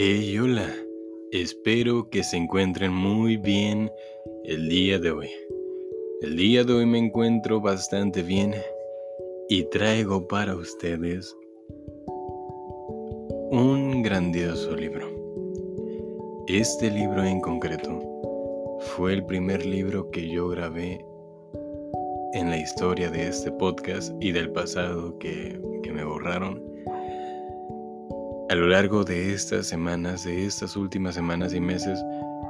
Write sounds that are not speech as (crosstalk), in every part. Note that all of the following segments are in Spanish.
Hey, hola. Espero que se encuentren muy bien el día de hoy. El día de hoy me encuentro bastante bien y traigo para ustedes un grandioso libro. Este libro en concreto fue el primer libro que yo grabé en la historia de este podcast y del pasado que, que me borraron a lo largo de estas semanas, de estas últimas semanas y meses,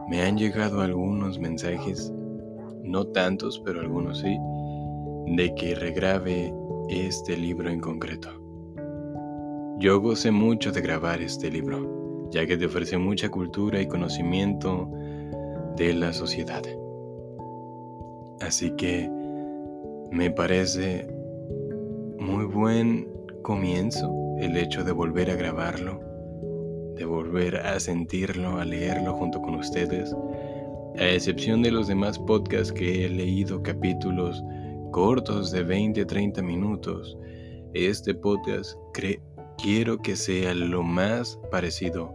me han llegado algunos mensajes, no tantos, pero algunos sí, de que regrabe este libro en concreto. Yo gocé mucho de grabar este libro, ya que te ofrece mucha cultura y conocimiento de la sociedad. Así que me parece muy buen comienzo el hecho de volver a grabarlo, de volver a sentirlo, a leerlo junto con ustedes, a excepción de los demás podcasts que he leído capítulos cortos de 20 a 30 minutos, este podcast quiero que sea lo más parecido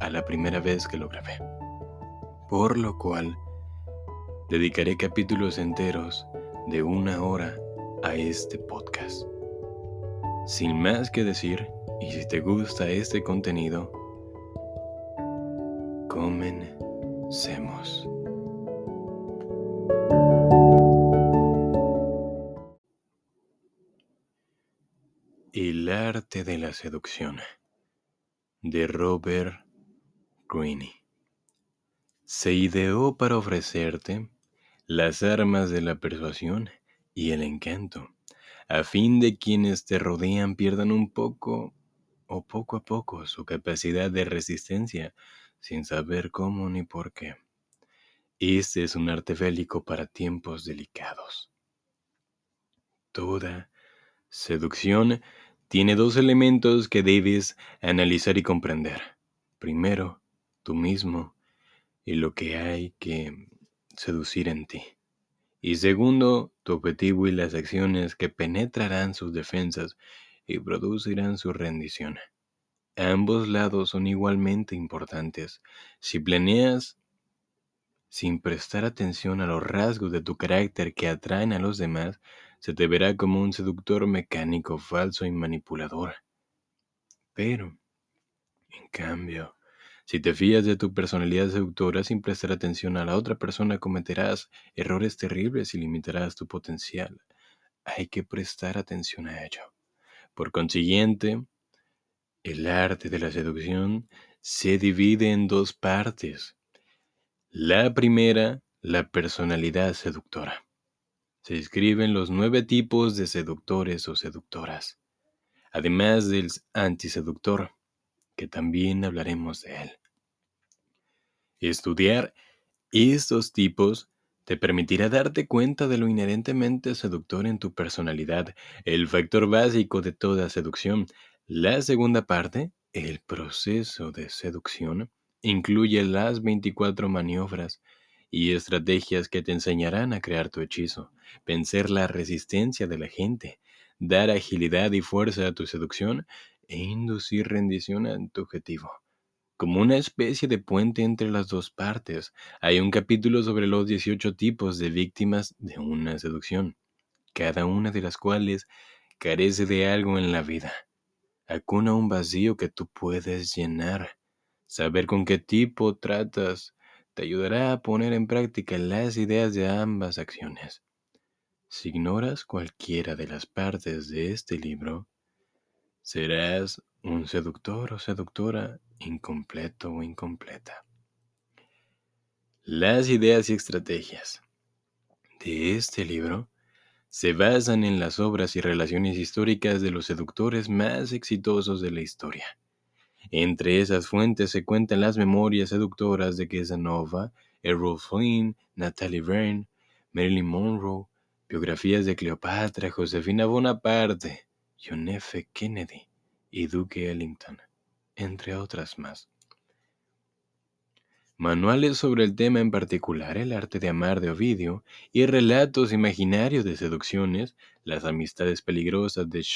a la primera vez que lo grabé. Por lo cual, dedicaré capítulos enteros de una hora a este podcast. Sin más que decir, y si te gusta este contenido, comencemos. El arte de la seducción de Robert Greene se ideó para ofrecerte las armas de la persuasión y el encanto a fin de quienes te rodean pierdan un poco o poco a poco su capacidad de resistencia sin saber cómo ni por qué. Este es un arte bélico para tiempos delicados. Toda seducción tiene dos elementos que debes analizar y comprender. Primero, tú mismo y lo que hay que seducir en ti. Y segundo, tu objetivo y las acciones que penetrarán sus defensas y producirán su rendición. Ambos lados son igualmente importantes. Si planeas sin prestar atención a los rasgos de tu carácter que atraen a los demás, se te verá como un seductor mecánico, falso y manipulador. Pero, en cambio, si te fías de tu personalidad seductora sin prestar atención a la otra persona, cometerás errores terribles y limitarás tu potencial. Hay que prestar atención a ello. Por consiguiente, el arte de la seducción se divide en dos partes. La primera, la personalidad seductora. Se describen los nueve tipos de seductores o seductoras, además del antiseductor, que también hablaremos de él. Estudiar estos tipos te permitirá darte cuenta de lo inherentemente seductor en tu personalidad, el factor básico de toda seducción. La segunda parte, el proceso de seducción, incluye las 24 maniobras y estrategias que te enseñarán a crear tu hechizo, vencer la resistencia de la gente, dar agilidad y fuerza a tu seducción e inducir rendición a tu objetivo. Como una especie de puente entre las dos partes, hay un capítulo sobre los 18 tipos de víctimas de una seducción, cada una de las cuales carece de algo en la vida. Acuna un vacío que tú puedes llenar. Saber con qué tipo tratas te ayudará a poner en práctica las ideas de ambas acciones. Si ignoras cualquiera de las partes de este libro, Serás un seductor o seductora incompleto o incompleta. Las ideas y estrategias de este libro se basan en las obras y relaciones históricas de los seductores más exitosos de la historia. Entre esas fuentes se cuentan las memorias seductoras de Casanova, Errol Flynn, Natalie Verne, Marilyn Monroe, biografías de Cleopatra, Josefina Bonaparte, John F. Kennedy y Duke Ellington, entre otras más. Manuales sobre el tema en particular, el arte de amar de Ovidio, y relatos imaginarios de seducciones, las amistades peligrosas de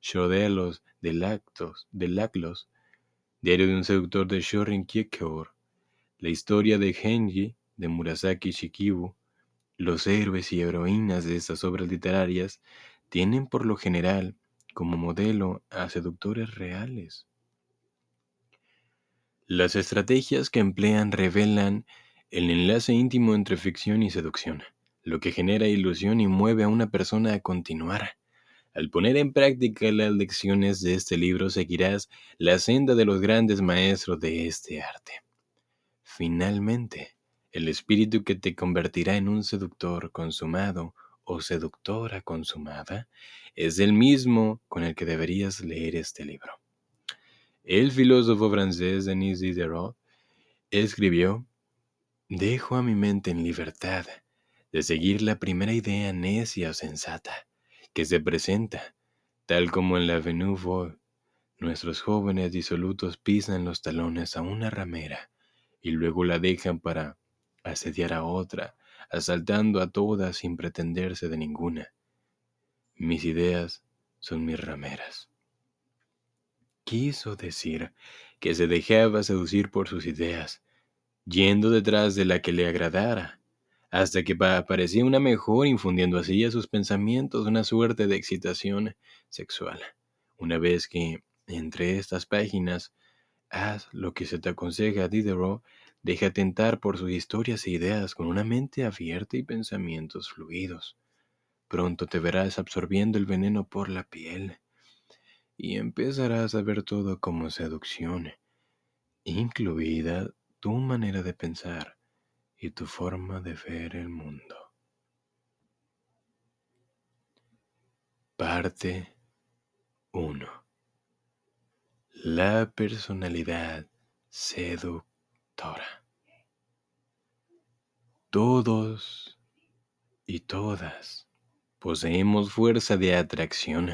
Chodelos de Lactos, de Laclos, Diario de un seductor de Shorin Kierkegaard, la historia de Genji de Murasaki Shikibu, los héroes y heroínas de estas obras literarias tienen por lo general como modelo a seductores reales. Las estrategias que emplean revelan el enlace íntimo entre ficción y seducción, lo que genera ilusión y mueve a una persona a continuar. Al poner en práctica las lecciones de este libro seguirás la senda de los grandes maestros de este arte. Finalmente, el espíritu que te convertirá en un seductor consumado o seductora consumada es el mismo con el que deberías leer este libro. El filósofo francés Denis Diderot escribió, Dejo a mi mente en libertad de seguir la primera idea necia o sensata que se presenta, tal como en la Avenue Nuestros jóvenes disolutos pisan los talones a una ramera y luego la dejan para asediar a otra, asaltando a todas sin pretenderse de ninguna. Mis ideas son mis rameras. Quiso decir que se dejaba seducir por sus ideas, yendo detrás de la que le agradara, hasta que aparecía una mejor infundiendo así a sus pensamientos una suerte de excitación sexual. Una vez que, entre estas páginas, haz lo que se te aconseja Diderot, Deja tentar por sus historias e ideas con una mente abierta y pensamientos fluidos. Pronto te verás absorbiendo el veneno por la piel y empezarás a ver todo como seducción, incluida tu manera de pensar y tu forma de ver el mundo. Parte 1. La personalidad seductora. Todos y todas poseemos fuerza de atracción,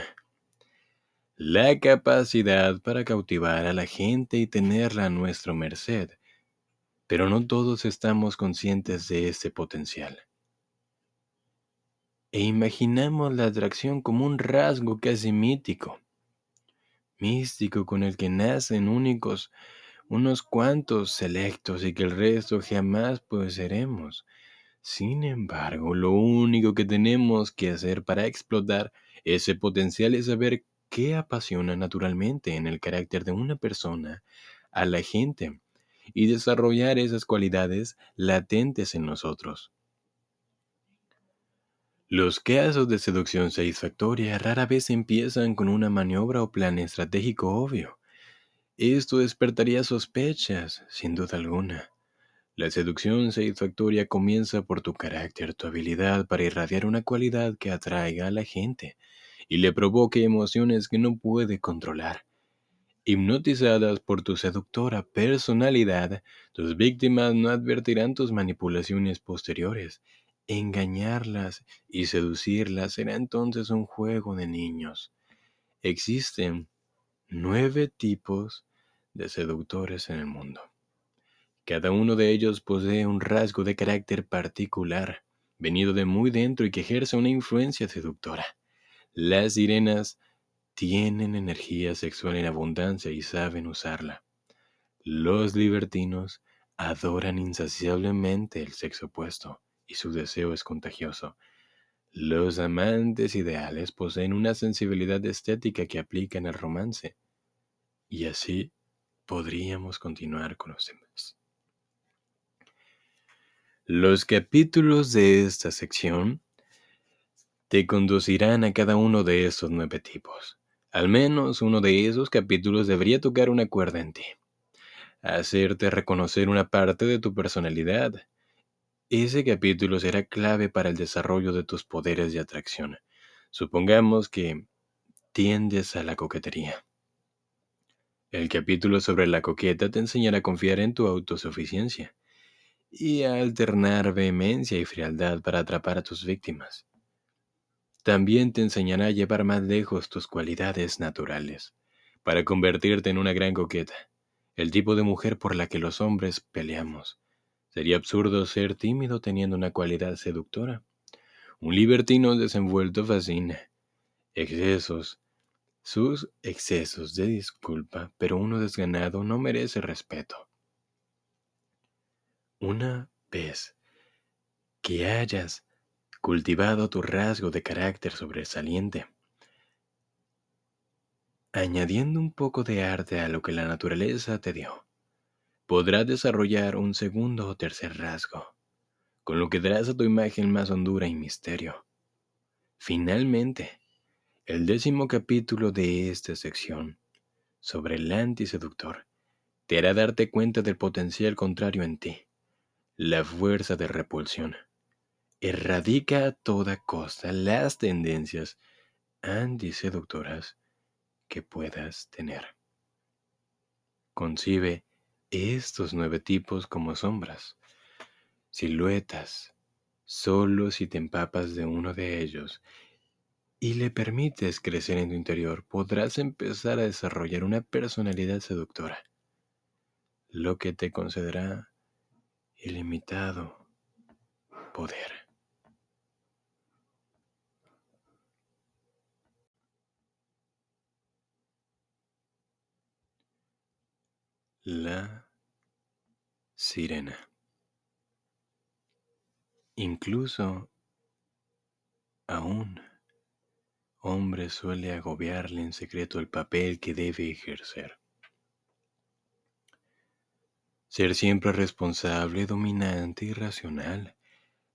la capacidad para cautivar a la gente y tenerla a nuestra merced, pero no todos estamos conscientes de ese potencial. E imaginamos la atracción como un rasgo casi mítico, místico con el que nacen únicos unos cuantos selectos y que el resto jamás poseeremos. Sin embargo, lo único que tenemos que hacer para explotar ese potencial es saber qué apasiona naturalmente en el carácter de una persona a la gente y desarrollar esas cualidades latentes en nosotros. Los casos de seducción satisfactoria rara vez empiezan con una maniobra o plan estratégico obvio. Esto despertaría sospechas, sin duda alguna. La seducción satisfactoria comienza por tu carácter, tu habilidad para irradiar una cualidad que atraiga a la gente y le provoque emociones que no puede controlar. Hipnotizadas por tu seductora personalidad, tus víctimas no advertirán tus manipulaciones posteriores. Engañarlas y seducirlas será entonces un juego de niños. Existen nueve tipos de seductores en el mundo. Cada uno de ellos posee un rasgo de carácter particular, venido de muy dentro y que ejerce una influencia seductora. Las sirenas tienen energía sexual en abundancia y saben usarla. Los libertinos adoran insaciablemente el sexo opuesto y su deseo es contagioso. Los amantes ideales poseen una sensibilidad estética que aplican al romance. Y así podríamos continuar con los demás. Los capítulos de esta sección te conducirán a cada uno de estos nueve tipos. Al menos uno de esos capítulos debería tocar una cuerda en ti, hacerte reconocer una parte de tu personalidad. Ese capítulo será clave para el desarrollo de tus poderes de atracción. Supongamos que tiendes a la coquetería. El capítulo sobre la coqueta te enseñará a confiar en tu autosuficiencia y a alternar vehemencia y frialdad para atrapar a tus víctimas. También te enseñará a llevar más lejos tus cualidades naturales, para convertirte en una gran coqueta, el tipo de mujer por la que los hombres peleamos. Sería absurdo ser tímido teniendo una cualidad seductora. Un libertino desenvuelto fascina. Excesos sus excesos de disculpa, pero uno desganado no merece respeto. Una vez que hayas cultivado tu rasgo de carácter sobresaliente, añadiendo un poco de arte a lo que la naturaleza te dio, podrás desarrollar un segundo o tercer rasgo, con lo que darás a tu imagen más hondura y misterio. Finalmente, el décimo capítulo de esta sección, sobre el antiseductor, te hará darte cuenta del potencial contrario en ti, la fuerza de repulsión. Erradica a toda costa las tendencias antiseductoras que puedas tener. Concibe estos nueve tipos como sombras, siluetas, solo si te empapas de uno de ellos y le permites crecer en tu interior, podrás empezar a desarrollar una personalidad seductora, lo que te concederá ilimitado poder. La sirena. Incluso aún hombre suele agobiarle en secreto el papel que debe ejercer. Ser siempre responsable, dominante y racional.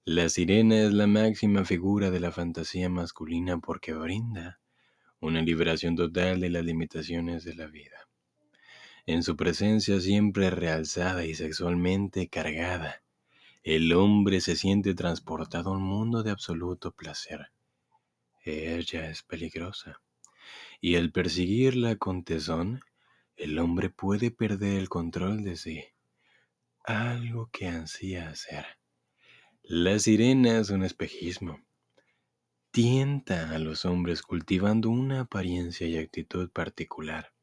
La sirena es la máxima figura de la fantasía masculina porque brinda una liberación total de las limitaciones de la vida. En su presencia siempre realzada y sexualmente cargada, el hombre se siente transportado a un mundo de absoluto placer ella es peligrosa. Y al perseguirla con tesón, el hombre puede perder el control de sí, algo que ansía hacer. La sirena es un espejismo. Tienta a los hombres cultivando una apariencia y actitud particular.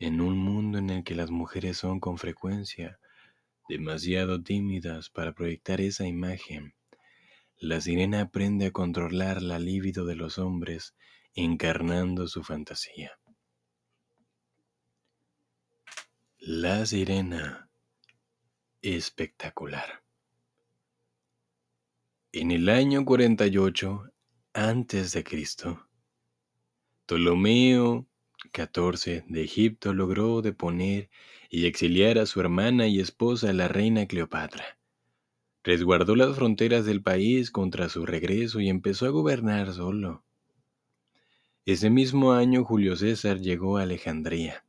En un mundo en el que las mujeres son con frecuencia demasiado tímidas para proyectar esa imagen, la sirena aprende a controlar la libido de los hombres encarnando su fantasía. La sirena espectacular. En el año 48 antes de Cristo, Ptolomeo XIV de Egipto logró deponer y exiliar a su hermana y esposa la reina Cleopatra resguardó las fronteras del país contra su regreso y empezó a gobernar solo. Ese mismo año Julio César llegó a Alejandría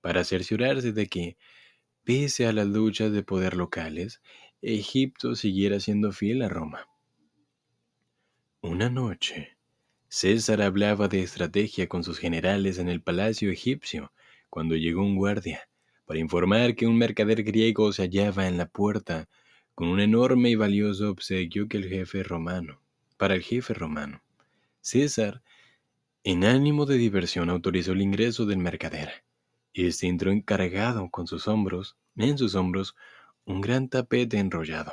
para cerciorarse de que, pese a las luchas de poder locales, Egipto siguiera siendo fiel a Roma. Una noche, César hablaba de estrategia con sus generales en el palacio egipcio cuando llegó un guardia para informar que un mercader griego se hallaba en la puerta con un enorme y valioso obsequio que el jefe romano, para el jefe romano. César, en ánimo de diversión, autorizó el ingreso del mercader. Este entró encargado con sus hombros, en sus hombros, un gran tapete enrollado.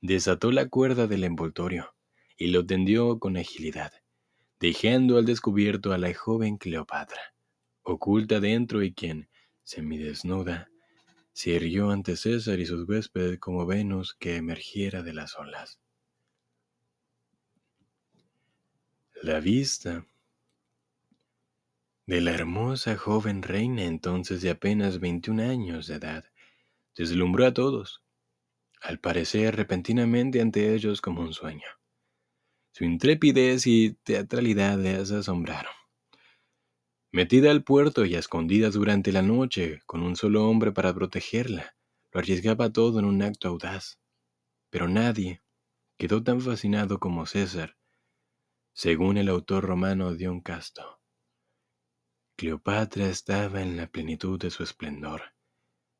Desató la cuerda del envoltorio y lo tendió con agilidad, dejando al descubierto a la joven Cleopatra, oculta dentro y quien, semidesnuda, se irguió ante César y sus huéspedes como Venus que emergiera de las olas. La vista de la hermosa joven reina entonces de apenas 21 años de edad deslumbró a todos, al parecer repentinamente ante ellos como un sueño. Su intrepidez y teatralidad les asombraron. Metida al puerto y a escondidas durante la noche, con un solo hombre para protegerla, lo arriesgaba todo en un acto audaz. Pero nadie quedó tan fascinado como César, según el autor romano Dion Casto. Cleopatra estaba en la plenitud de su esplendor.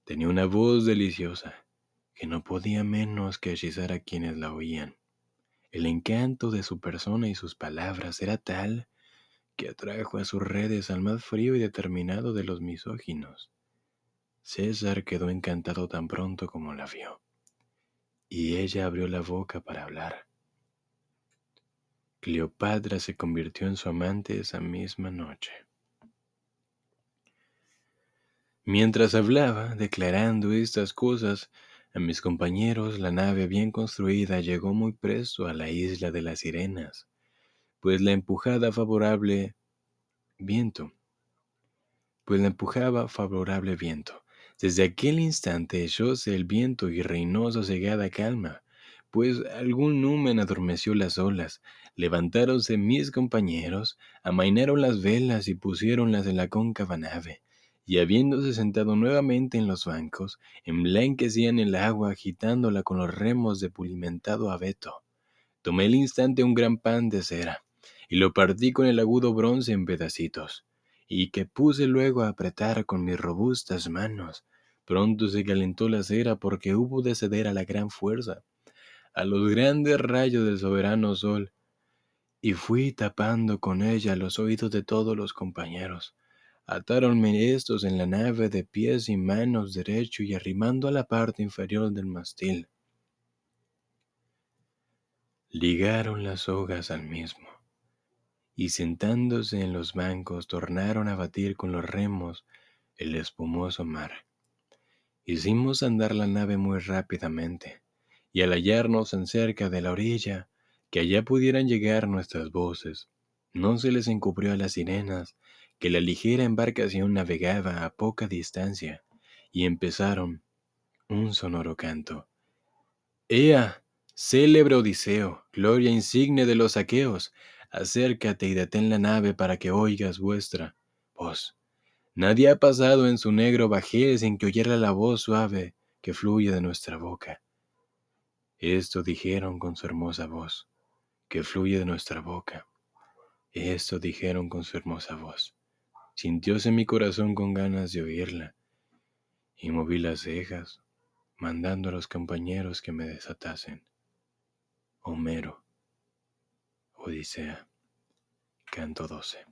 Tenía una voz deliciosa que no podía menos que hechizar a quienes la oían. El encanto de su persona y sus palabras era tal que atrajo a sus redes al más frío y determinado de los misóginos. César quedó encantado tan pronto como la vio, y ella abrió la boca para hablar. Cleopatra se convirtió en su amante esa misma noche. Mientras hablaba, declarando estas cosas a mis compañeros, la nave bien construida llegó muy presto a la isla de las sirenas, pues la empujada favorable viento, pues la empujaba favorable viento. Desde aquel instante echóse el viento y reinó sosegada calma, pues algún numen adormeció las olas. Levantáronse mis compañeros, amainaron las velas y pusiéronlas en la cóncava nave y habiéndose sentado nuevamente en los bancos, emblanquecían el agua agitándola con los remos de pulimentado abeto. Tomé el instante un gran pan de cera, y lo partí con el agudo bronce en pedacitos, y que puse luego a apretar con mis robustas manos. Pronto se calentó la cera porque hubo de ceder a la gran fuerza, a los grandes rayos del soberano sol, y fui tapando con ella los oídos de todos los compañeros Atáronme estos en la nave de pies y manos derecho y arrimando a la parte inferior del mastil. Ligaron las sogas al mismo, y sentándose en los bancos tornaron a batir con los remos el espumoso mar. Hicimos andar la nave muy rápidamente, y al hallarnos en cerca de la orilla, que allá pudieran llegar nuestras voces, no se les encubrió a las sirenas que la ligera embarcación navegaba a poca distancia, y empezaron un sonoro canto. Ea, célebre Odiseo, gloria insigne de los aqueos, acércate y detén la nave para que oigas vuestra voz. Nadie ha pasado en su negro bajel sin que oyera la voz suave que fluye de nuestra boca. Esto dijeron con su hermosa voz, que fluye de nuestra boca. Esto dijeron con su hermosa voz. Sintióse mi corazón con ganas de oírla, y moví las cejas, mandando a los compañeros que me desatasen. Homero, Odisea, canto 12.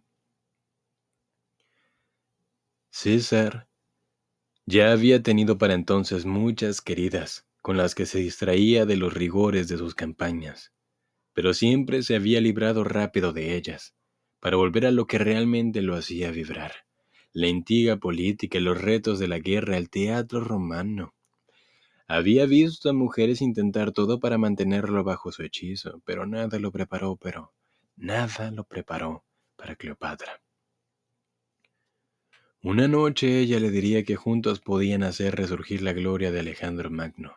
César ya había tenido para entonces muchas queridas con las que se distraía de los rigores de sus campañas, pero siempre se había librado rápido de ellas para volver a lo que realmente lo hacía vibrar, la intriga política los retos de la guerra, el teatro romano. Había visto a mujeres intentar todo para mantenerlo bajo su hechizo, pero nada lo preparó, pero nada lo preparó para Cleopatra. Una noche ella le diría que juntos podían hacer resurgir la gloria de Alejandro Magno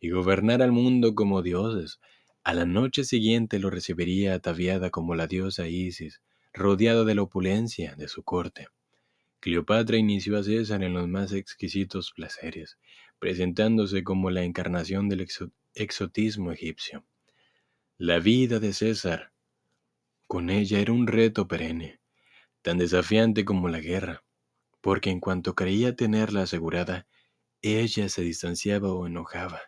y gobernar al mundo como dioses. A la noche siguiente lo recibiría ataviada como la diosa Isis, rodeado de la opulencia de su corte. Cleopatra inició a César en los más exquisitos placeres, presentándose como la encarnación del exotismo egipcio. La vida de César con ella era un reto perenne, tan desafiante como la guerra, porque en cuanto creía tenerla asegurada, ella se distanciaba o enojaba,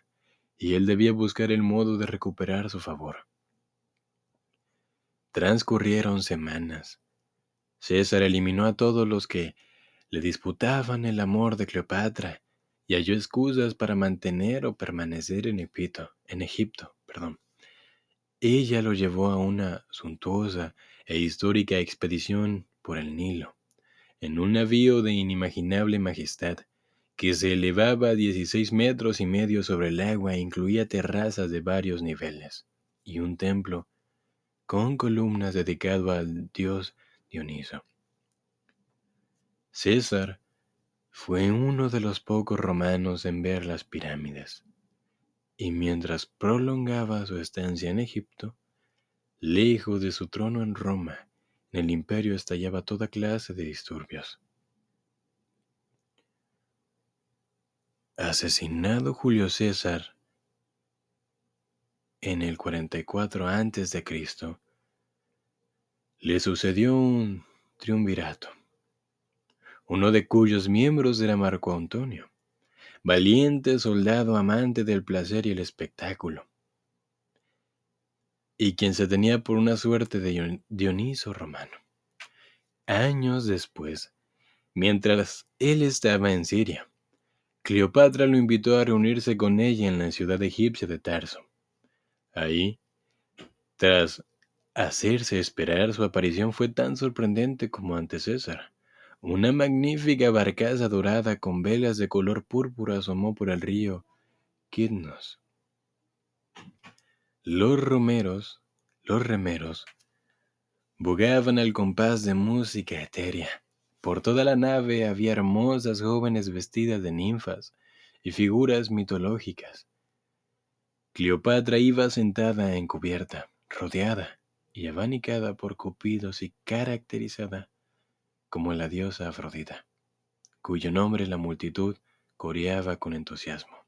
y él debía buscar el modo de recuperar su favor. Transcurrieron semanas. César eliminó a todos los que le disputaban el amor de Cleopatra y halló excusas para mantener o permanecer en Egipto. En Egipto perdón. Ella lo llevó a una suntuosa e histórica expedición por el Nilo, en un navío de inimaginable majestad, que se elevaba a 16 metros y medio sobre el agua e incluía terrazas de varios niveles, y un templo con columnas dedicado al dios Dioniso. César fue uno de los pocos romanos en ver las pirámides, y mientras prolongaba su estancia en Egipto, lejos de su trono en Roma, en el imperio estallaba toda clase de disturbios. Asesinado Julio César en el 44 a.C., le sucedió un triunvirato, uno de cuyos miembros era Marco Antonio, valiente soldado amante del placer y el espectáculo, y quien se tenía por una suerte de Dioniso romano. Años después, mientras él estaba en Siria, Cleopatra lo invitó a reunirse con ella en la ciudad egipcia de Tarso. Ahí, tras hacerse esperar, su aparición fue tan sorprendente como ante César. Una magnífica barcaza dorada con velas de color púrpura asomó por el río Kidnos. Los romeros, los remeros, bogaban al compás de música etérea. Por toda la nave había hermosas jóvenes vestidas de ninfas y figuras mitológicas. Cleopatra iba sentada en cubierta, rodeada y abanicada por cupidos y caracterizada como la diosa Afrodita, cuyo nombre la multitud coreaba con entusiasmo.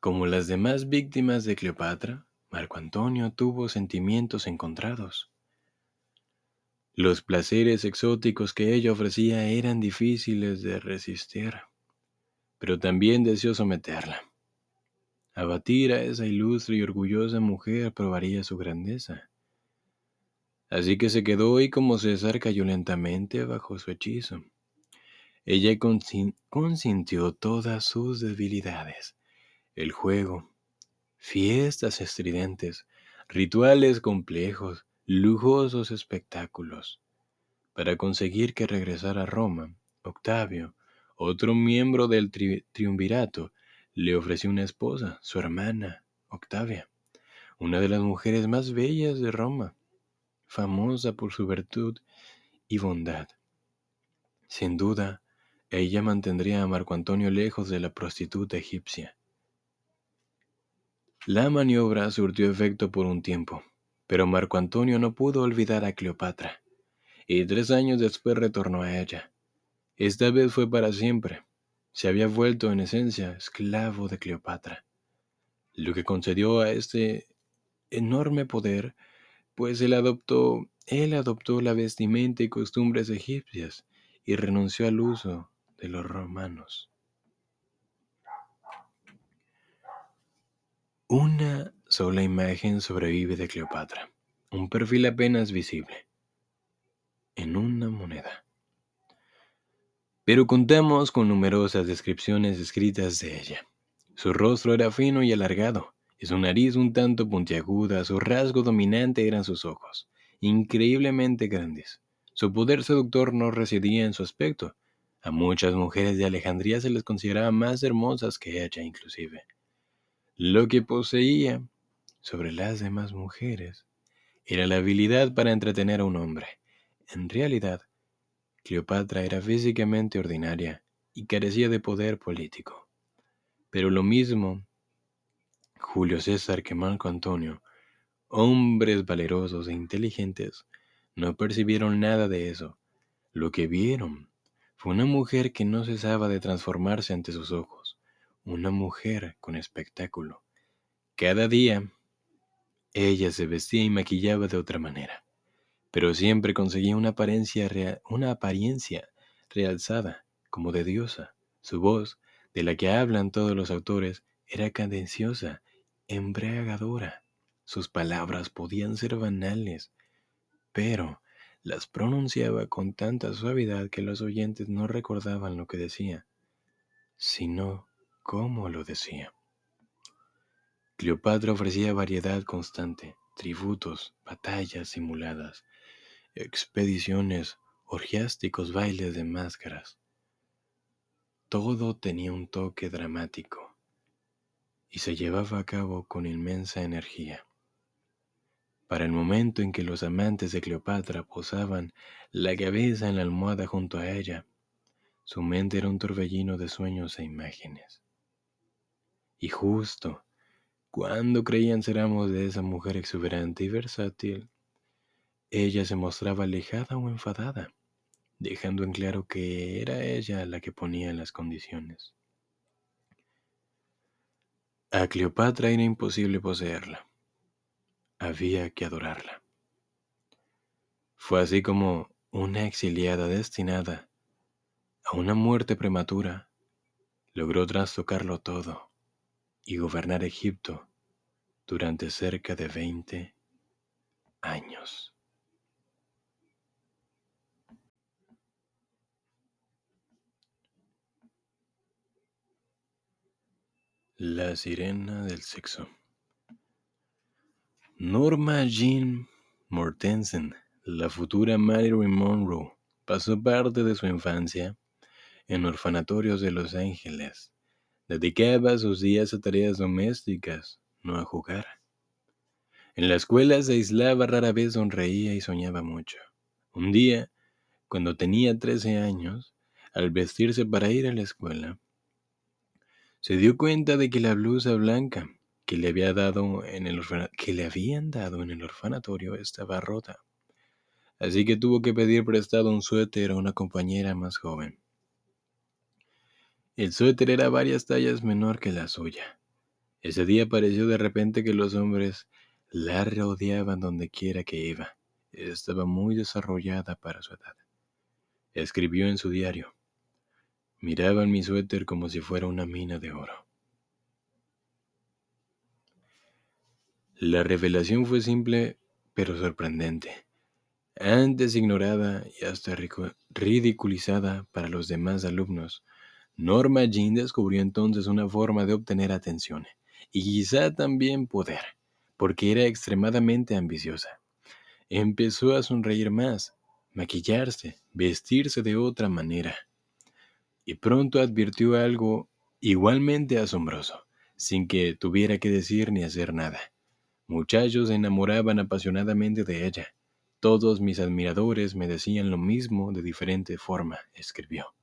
Como las demás víctimas de Cleopatra, Marco Antonio tuvo sentimientos encontrados. Los placeres exóticos que ella ofrecía eran difíciles de resistir, pero también deseó someterla. Abatir a esa ilustre y orgullosa mujer probaría su grandeza. Así que se quedó y como César cayó lentamente bajo su hechizo. Ella consintió todas sus debilidades, el juego, fiestas estridentes, rituales complejos, lujosos espectáculos. Para conseguir que regresara a Roma, Octavio, otro miembro del triunvirato, le ofreció una esposa, su hermana, Octavia, una de las mujeres más bellas de Roma, famosa por su virtud y bondad. Sin duda, ella mantendría a Marco Antonio lejos de la prostituta egipcia. La maniobra surtió efecto por un tiempo. Pero Marco Antonio no pudo olvidar a Cleopatra, y tres años después retornó a ella. Esta vez fue para siempre. Se había vuelto en esencia esclavo de Cleopatra, lo que concedió a este enorme poder, pues él adoptó, él adoptó la vestimenta y costumbres egipcias y renunció al uso de los romanos. Una sola imagen sobrevive de Cleopatra, un perfil apenas visible, en una moneda. Pero contamos con numerosas descripciones escritas de ella. Su rostro era fino y alargado, y su nariz un tanto puntiaguda, su rasgo dominante eran sus ojos, increíblemente grandes. Su poder seductor no residía en su aspecto. A muchas mujeres de Alejandría se les consideraba más hermosas que ella inclusive. Lo que poseía sobre las demás mujeres era la habilidad para entretener a un hombre. En realidad, Cleopatra era físicamente ordinaria y carecía de poder político. Pero lo mismo Julio César que Marco Antonio, hombres valerosos e inteligentes, no percibieron nada de eso. Lo que vieron fue una mujer que no cesaba de transformarse ante sus ojos una mujer con espectáculo. Cada día ella se vestía y maquillaba de otra manera, pero siempre conseguía una apariencia, una apariencia realzada, como de diosa. Su voz, de la que hablan todos los autores, era cadenciosa, embriagadora. Sus palabras podían ser banales, pero las pronunciaba con tanta suavidad que los oyentes no recordaban lo que decía, sino cómo lo decía. Cleopatra ofrecía variedad constante, tributos, batallas simuladas, expediciones, orgiásticos bailes de máscaras. Todo tenía un toque dramático y se llevaba a cabo con inmensa energía. Para el momento en que los amantes de Cleopatra posaban la cabeza en la almohada junto a ella, su mente era un torbellino de sueños e imágenes. Y justo cuando creían ser amos de esa mujer exuberante y versátil, ella se mostraba alejada o enfadada, dejando en claro que era ella la que ponía las condiciones. A Cleopatra era imposible poseerla. Había que adorarla. Fue así como una exiliada destinada a una muerte prematura logró trastocarlo todo y gobernar Egipto durante cerca de 20 años. La sirena del sexo. Norma Jean Mortensen, la futura Marilyn Monroe, pasó parte de su infancia en orfanatorios de Los Ángeles. Dedicaba sus días a tareas domésticas, no a jugar. En la escuela se aislaba, rara vez sonreía y soñaba mucho. Un día, cuando tenía 13 años, al vestirse para ir a la escuela, se dio cuenta de que la blusa blanca que le, había dado en el que le habían dado en el orfanatorio estaba rota. Así que tuvo que pedir prestado un suéter a una compañera más joven. El suéter era varias tallas menor que la suya. Ese día pareció de repente que los hombres la rodeaban donde quiera que iba. Estaba muy desarrollada para su edad. Escribió en su diario. Miraban mi suéter como si fuera una mina de oro. La revelación fue simple pero sorprendente. Antes ignorada y hasta ridiculizada para los demás alumnos, Norma Jean descubrió entonces una forma de obtener atención y quizá también poder porque era extremadamente ambiciosa. Empezó a sonreír más, maquillarse, vestirse de otra manera. Y pronto advirtió algo igualmente asombroso, sin que tuviera que decir ni hacer nada. Muchachos se enamoraban apasionadamente de ella. Todos mis admiradores me decían lo mismo de diferente forma, escribió.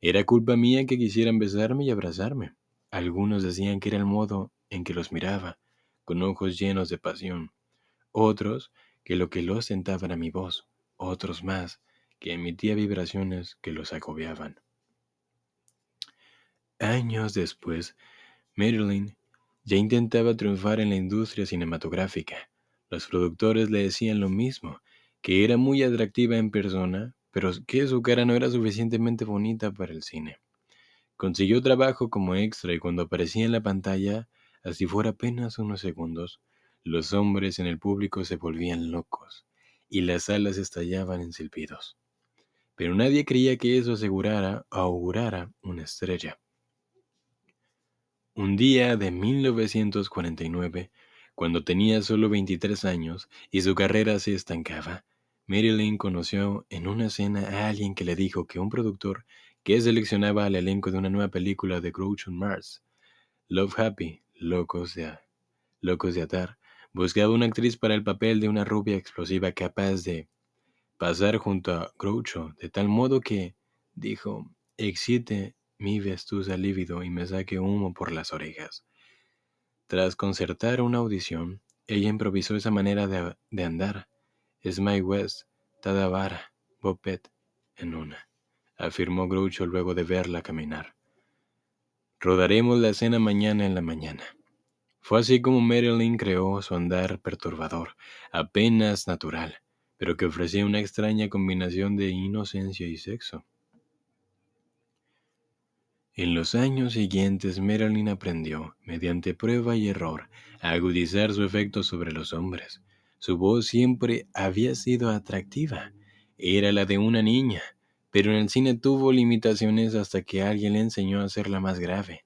Era culpa mía que quisieran besarme y abrazarme. Algunos decían que era el modo en que los miraba, con ojos llenos de pasión, otros que lo que los sentaban a mi voz, otros más que emitía vibraciones que los agobiaban. Años después, Marilyn ya intentaba triunfar en la industria cinematográfica. Los productores le decían lo mismo, que era muy atractiva en persona, pero que su cara no era suficientemente bonita para el cine. Consiguió trabajo como extra y cuando aparecía en la pantalla Así fuera apenas unos segundos, los hombres en el público se volvían locos y las salas estallaban en silbidos. Pero nadie creía que eso asegurara o augurara una estrella. Un día de 1949, cuando tenía solo 23 años y su carrera se estancaba, Marilyn conoció en una cena a alguien que le dijo que un productor que seleccionaba al elenco de una nueva película de Groucho Mars, Love Happy, locos de, locos de atar, buscaba una actriz para el papel de una rubia explosiva capaz de pasar junto a Groucho, de tal modo que, dijo, excite mi vestusa lívido y me saque humo por las orejas. Tras concertar una audición, ella improvisó esa manera de, de andar. My West, Tadavara, Bopet, en una, afirmó Groucho luego de verla caminar. Rodaremos la escena mañana en la mañana. Fue así como Marilyn creó su andar perturbador, apenas natural, pero que ofrecía una extraña combinación de inocencia y sexo. En los años siguientes, Marilyn aprendió, mediante prueba y error, a agudizar su efecto sobre los hombres. Su voz siempre había sido atractiva. Era la de una niña, pero en el cine tuvo limitaciones hasta que alguien le enseñó a hacerla más grave,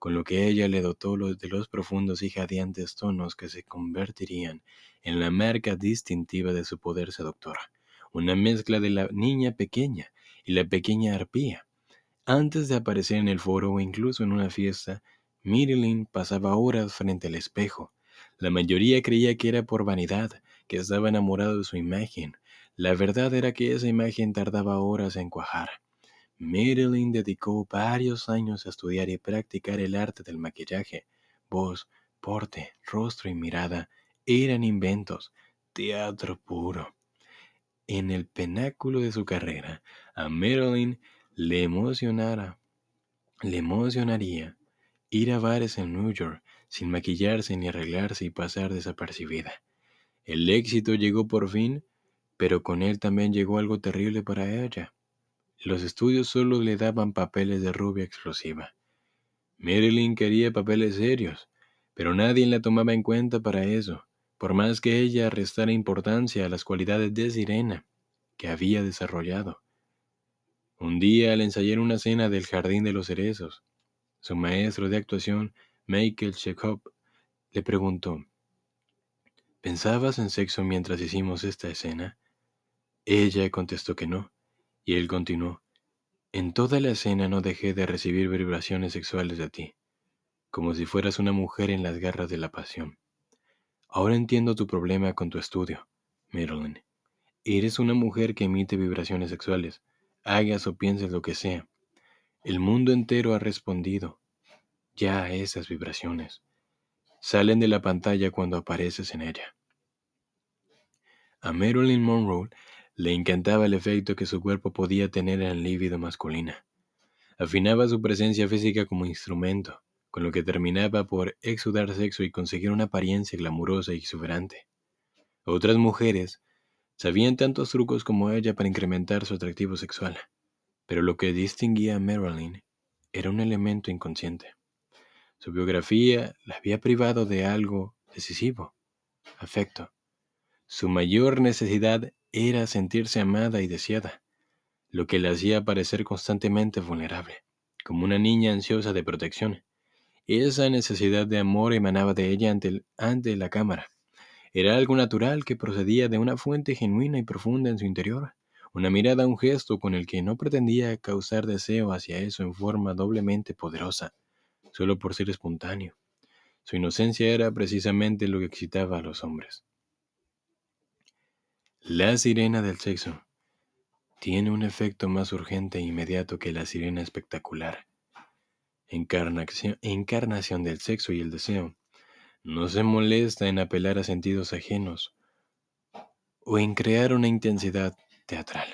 con lo que ella le dotó de los profundos y jadeantes tonos que se convertirían en la marca distintiva de su poder seductor, una mezcla de la niña pequeña y la pequeña arpía. Antes de aparecer en el foro o incluso en una fiesta, Marilyn pasaba horas frente al espejo. La mayoría creía que era por vanidad, que estaba enamorado de su imagen, la verdad era que esa imagen tardaba horas en cuajar. Marilyn dedicó varios años a estudiar y practicar el arte del maquillaje. Voz, porte, rostro y mirada eran inventos, teatro puro. En el penáculo de su carrera, a Marilyn le emocionara, le emocionaría ir a bares en New York sin maquillarse ni arreglarse y pasar desapercibida. El éxito llegó por fin pero con él también llegó algo terrible para ella. Los estudios solo le daban papeles de rubia explosiva. Marilyn quería papeles serios, pero nadie la tomaba en cuenta para eso, por más que ella restara importancia a las cualidades de sirena que había desarrollado. Un día al ensayar una escena del Jardín de los Cerezos, su maestro de actuación, Michael Chekhov, le preguntó, ¿Pensabas en sexo mientras hicimos esta escena? Ella contestó que no, y él continuó. En toda la escena no dejé de recibir vibraciones sexuales de ti, como si fueras una mujer en las garras de la pasión. Ahora entiendo tu problema con tu estudio, Marilyn. Eres una mujer que emite vibraciones sexuales, hagas o pienses lo que sea. El mundo entero ha respondido ya a esas vibraciones. Salen de la pantalla cuando apareces en ella. A Marilyn Monroe le encantaba el efecto que su cuerpo podía tener en el líbido masculina. Afinaba su presencia física como instrumento, con lo que terminaba por exudar sexo y conseguir una apariencia glamurosa y exuberante. Otras mujeres sabían tantos trucos como ella para incrementar su atractivo sexual, pero lo que distinguía a Marilyn era un elemento inconsciente. Su biografía la había privado de algo decisivo, afecto. Su mayor necesidad era sentirse amada y deseada, lo que la hacía parecer constantemente vulnerable, como una niña ansiosa de protección. Esa necesidad de amor emanaba de ella ante, ante la cámara. Era algo natural que procedía de una fuente genuina y profunda en su interior, una mirada, un gesto con el que no pretendía causar deseo hacia eso en forma doblemente poderosa, solo por ser espontáneo. Su inocencia era precisamente lo que excitaba a los hombres. La sirena del sexo tiene un efecto más urgente e inmediato que la sirena espectacular. Encarnación, encarnación del sexo y el deseo. No se molesta en apelar a sentidos ajenos o en crear una intensidad teatral.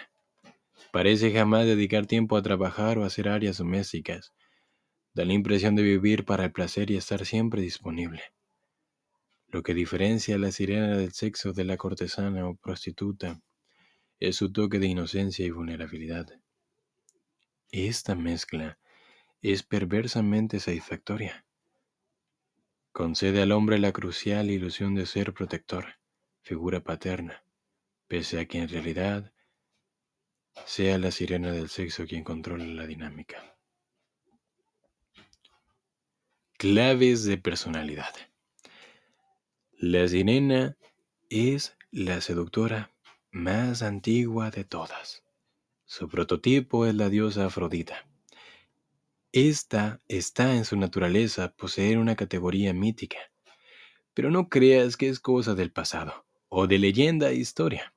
Parece jamás dedicar tiempo a trabajar o hacer áreas domésticas. Da la impresión de vivir para el placer y estar siempre disponible. Lo que diferencia a la sirena del sexo de la cortesana o prostituta es su toque de inocencia y vulnerabilidad. Esta mezcla es perversamente satisfactoria. Concede al hombre la crucial ilusión de ser protector, figura paterna, pese a que en realidad sea la sirena del sexo quien controla la dinámica. Claves de personalidad. La sirena es la seductora más antigua de todas. Su prototipo es la diosa Afrodita. Esta está en su naturaleza poseer una categoría mítica, pero no creas que es cosa del pasado o de leyenda e historia.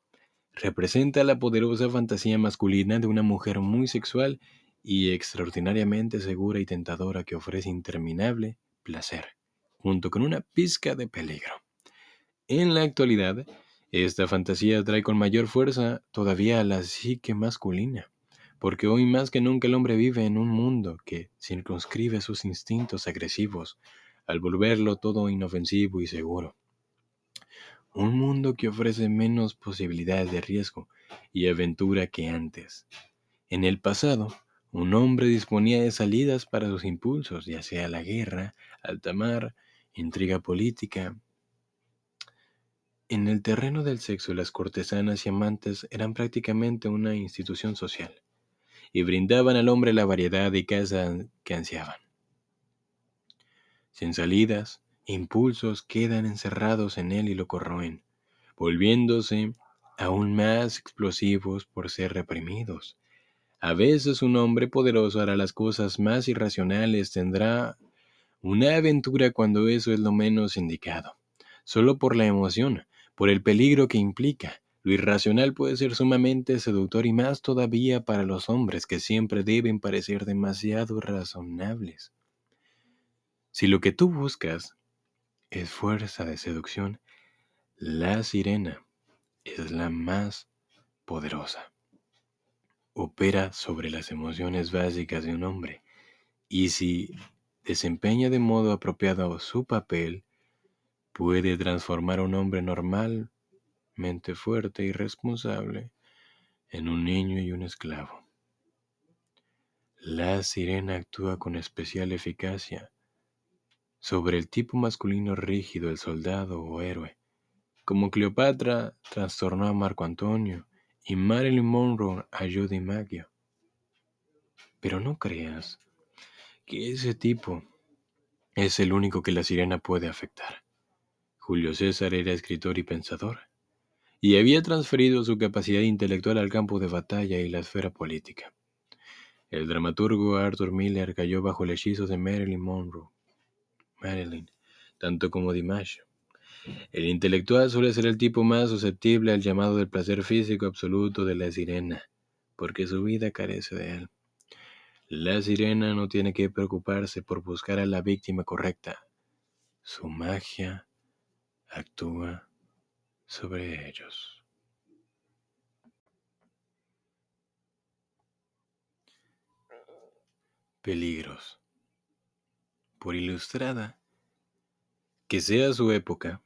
Representa la poderosa fantasía masculina de una mujer muy sexual y extraordinariamente segura y tentadora que ofrece interminable placer, junto con una pizca de peligro. En la actualidad, esta fantasía trae con mayor fuerza todavía a la psique masculina, porque hoy más que nunca el hombre vive en un mundo que circunscribe sus instintos agresivos al volverlo todo inofensivo y seguro. Un mundo que ofrece menos posibilidades de riesgo y aventura que antes. En el pasado, un hombre disponía de salidas para sus impulsos, ya sea la guerra, alta mar, intriga política, en el terreno del sexo, las cortesanas y amantes eran prácticamente una institución social, y brindaban al hombre la variedad y casa que ansiaban. Sin salidas, impulsos quedan encerrados en él y lo corroen, volviéndose aún más explosivos por ser reprimidos. A veces un hombre poderoso hará las cosas más irracionales, tendrá una aventura cuando eso es lo menos indicado, solo por la emoción, por el peligro que implica. Lo irracional puede ser sumamente seductor y más todavía para los hombres que siempre deben parecer demasiado razonables. Si lo que tú buscas es fuerza de seducción, la sirena es la más poderosa. Opera sobre las emociones básicas de un hombre y si desempeña de modo apropiado su papel, puede transformar a un hombre normalmente fuerte y responsable en un niño y un esclavo. La sirena actúa con especial eficacia sobre el tipo masculino rígido, el soldado o héroe, como Cleopatra trastornó a Marco Antonio y Marilyn Monroe a Judy Maggio. Pero no creas que ese tipo es el único que la sirena puede afectar. Julio César era escritor y pensador, y había transferido su capacidad intelectual al campo de batalla y la esfera política. El dramaturgo Arthur Miller cayó bajo el hechizo de Marilyn Monroe, Marilyn, tanto como Dimash. El intelectual suele ser el tipo más susceptible al llamado del placer físico absoluto de la sirena, porque su vida carece de él. La sirena no tiene que preocuparse por buscar a la víctima correcta. Su magia actúa sobre ellos. Peligros. Por ilustrada que sea su época,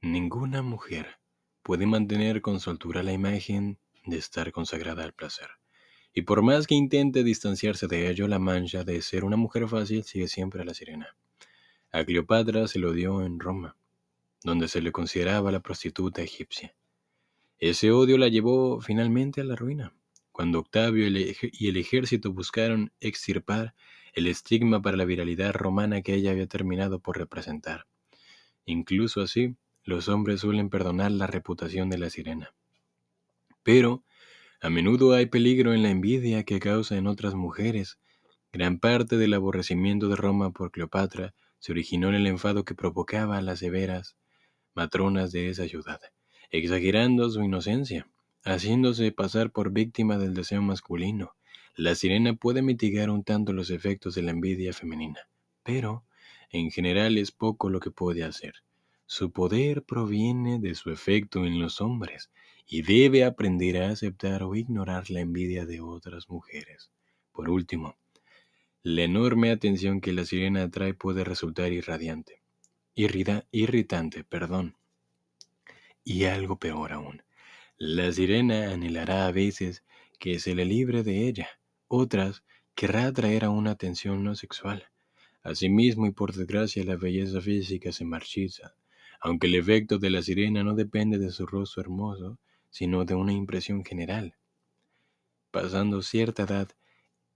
ninguna mujer puede mantener con soltura la imagen de estar consagrada al placer. Y por más que intente distanciarse de ello, la mancha de ser una mujer fácil sigue siempre a la sirena. A Cleopatra se lo dio en Roma, donde se le consideraba la prostituta egipcia. Ese odio la llevó finalmente a la ruina, cuando Octavio y el ejército buscaron extirpar el estigma para la viralidad romana que ella había terminado por representar. Incluso así, los hombres suelen perdonar la reputación de la sirena. Pero, a menudo hay peligro en la envidia que causa en otras mujeres. Gran parte del aborrecimiento de Roma por Cleopatra se originó en el enfado que provocaba a las severas matronas de esa ciudad, exagerando su inocencia, haciéndose pasar por víctima del deseo masculino. La sirena puede mitigar un tanto los efectos de la envidia femenina, pero en general es poco lo que puede hacer. Su poder proviene de su efecto en los hombres y debe aprender a aceptar o ignorar la envidia de otras mujeres. Por último, la enorme atención que la sirena atrae puede resultar irradiante irritante, perdón. Y algo peor aún, la sirena anhelará a veces que se le libre de ella, otras querrá atraer a una atención no sexual. Asimismo, y por desgracia, la belleza física se marchita, aunque el efecto de la sirena no depende de su rostro hermoso, sino de una impresión general. Pasando cierta edad,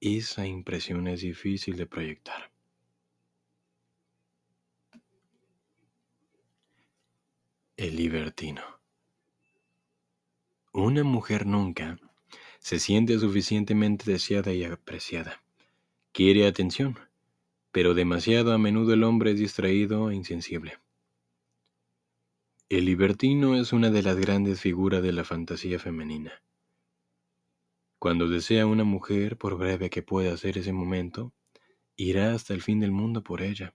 esa impresión es difícil de proyectar. El libertino. Una mujer nunca se siente suficientemente deseada y apreciada. Quiere atención, pero demasiado a menudo el hombre es distraído e insensible. El libertino es una de las grandes figuras de la fantasía femenina. Cuando desea una mujer, por breve que pueda ser ese momento, irá hasta el fin del mundo por ella.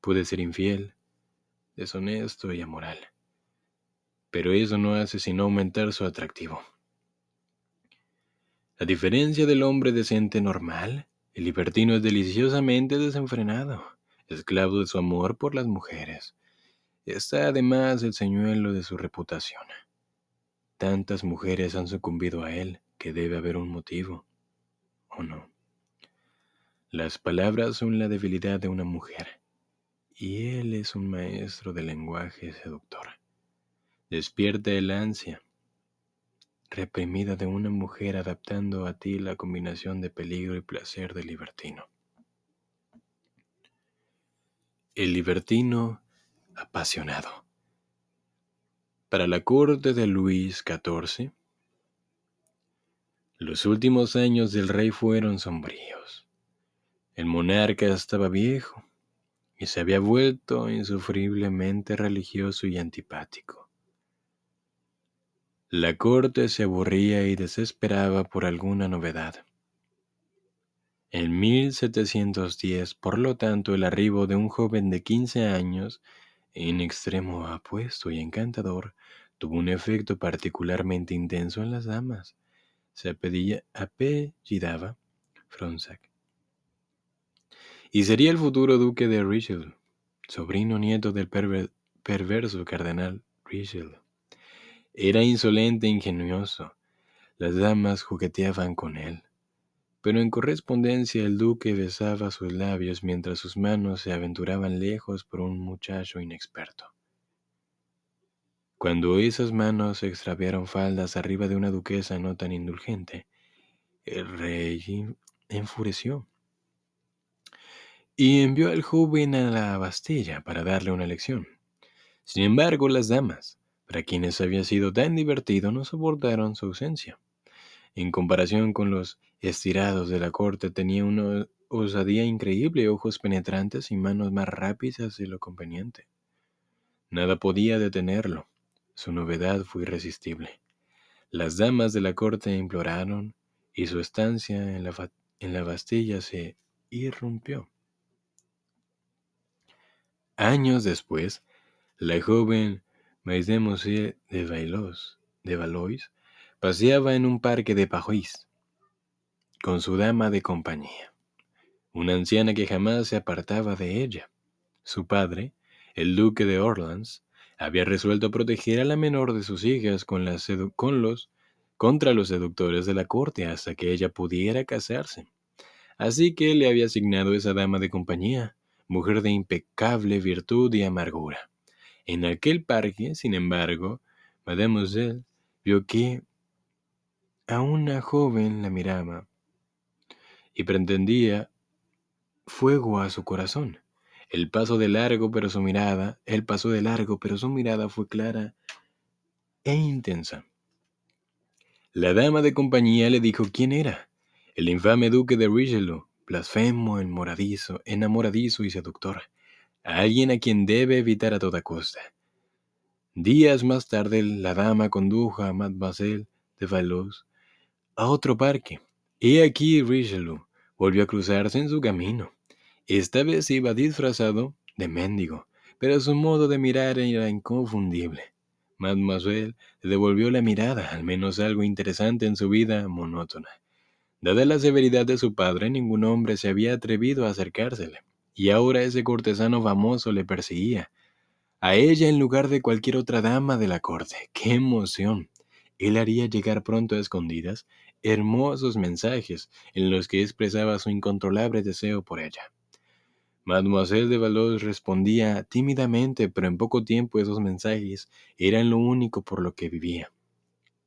Puede ser infiel, deshonesto y amoral. Pero eso no hace sino aumentar su atractivo. A diferencia del hombre decente normal, el libertino es deliciosamente desenfrenado, esclavo de su amor por las mujeres. Está además el señuelo de su reputación. Tantas mujeres han sucumbido a él que debe haber un motivo, ¿o no? Las palabras son la debilidad de una mujer y él es un maestro de lenguaje seductor. Despierta el ansia reprimida de una mujer adaptando a ti la combinación de peligro y placer del libertino. El libertino apasionado. Para la corte de Luis XIV, los últimos años del rey fueron sombríos. El monarca estaba viejo y se había vuelto insufriblemente religioso y antipático. La corte se aburría y desesperaba por alguna novedad. En 1710, por lo tanto, el arribo de un joven de 15 años, en extremo apuesto y encantador, tuvo un efecto particularmente intenso en las damas. Se apellidaba Fronsac y sería el futuro duque de Richelieu, sobrino nieto del perverso cardenal Richelieu. Era insolente e ingenioso. Las damas jugueteaban con él. Pero en correspondencia el duque besaba sus labios mientras sus manos se aventuraban lejos por un muchacho inexperto. Cuando esas manos extraviaron faldas arriba de una duquesa no tan indulgente, el rey enfureció y envió al joven a la Bastilla para darle una lección. Sin embargo, las damas, para quienes había sido tan divertido, no soportaron su ausencia. En comparación con los estirados de la corte, tenía una osadía increíble, ojos penetrantes y manos más rápidas de lo conveniente. Nada podía detenerlo. Su novedad fue irresistible. Las damas de la corte imploraron y su estancia en la, en la Bastilla se irrumpió. Años después, la joven Mademoiselle de Valois, de Valois paseaba en un parque de París con su dama de compañía, una anciana que jamás se apartaba de ella. Su padre, el duque de Orleans, había resuelto proteger a la menor de sus hijas con, con los, contra los seductores de la corte hasta que ella pudiera casarse. Así que le había asignado esa dama de compañía, mujer de impecable virtud y amargura. En aquel parque, sin embargo, Mademoiselle vio que a una joven la miraba y pretendía fuego a su corazón. El paso de largo, pero su mirada, el paso de largo, pero su mirada fue clara e intensa. La dama de compañía le dijo quién era, el infame duque de Richelieu, blasfemo, enamoradizo, enamoradizo y seductor, alguien a quien debe evitar a toda costa. Días más tarde, la dama condujo a Mademoiselle de Valois a otro parque. Y aquí Richelieu volvió a cruzarse en su camino. Esta vez iba disfrazado de mendigo, pero su modo de mirar era inconfundible. Mademoiselle le devolvió la mirada, al menos algo interesante en su vida monótona. Dada la severidad de su padre, ningún hombre se había atrevido a acercársele, y ahora ese cortesano famoso le perseguía. A ella en lugar de cualquier otra dama de la corte. ¡Qué emoción! Él haría llegar pronto a escondidas hermosos mensajes en los que expresaba su incontrolable deseo por ella. Mademoiselle de Valois respondía tímidamente, pero en poco tiempo esos mensajes eran lo único por lo que vivía.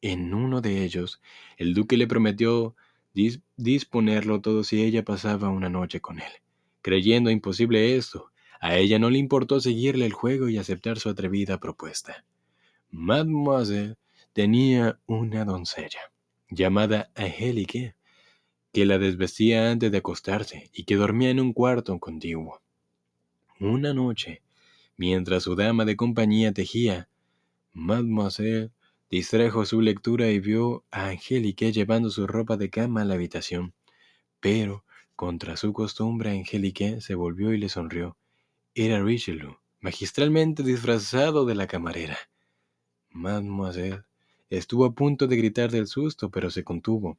En uno de ellos, el duque le prometió disponerlo todo si ella pasaba una noche con él. Creyendo imposible esto, a ella no le importó seguirle el juego y aceptar su atrevida propuesta. Mademoiselle tenía una doncella, llamada Angélique, que la desvestía antes de acostarse y que dormía en un cuarto contiguo. Una noche, mientras su dama de compañía tejía, Mademoiselle distrajo su lectura y vio a Angélique llevando su ropa de cama a la habitación. Pero, contra su costumbre, Angélique se volvió y le sonrió. Era Richelieu, magistralmente disfrazado de la camarera. Mademoiselle estuvo a punto de gritar del susto, pero se contuvo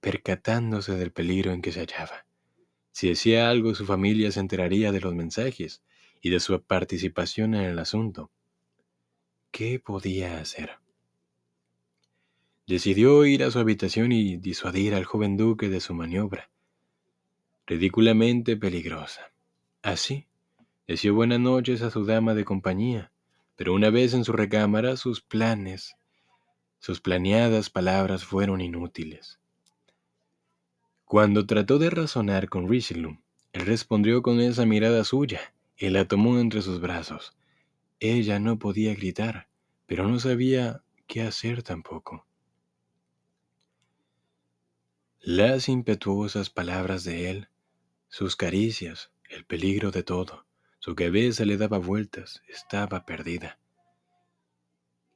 percatándose del peligro en que se hallaba. Si decía algo, su familia se enteraría de los mensajes y de su participación en el asunto. ¿Qué podía hacer? Decidió ir a su habitación y disuadir al joven duque de su maniobra, ridículamente peligrosa. Así, deseó buenas noches a su dama de compañía, pero una vez en su recámara sus planes, sus planeadas palabras fueron inútiles. Cuando trató de razonar con Richelieu, él respondió con esa mirada suya y la tomó entre sus brazos. Ella no podía gritar, pero no sabía qué hacer tampoco. Las impetuosas palabras de él, sus caricias, el peligro de todo, su cabeza le daba vueltas, estaba perdida.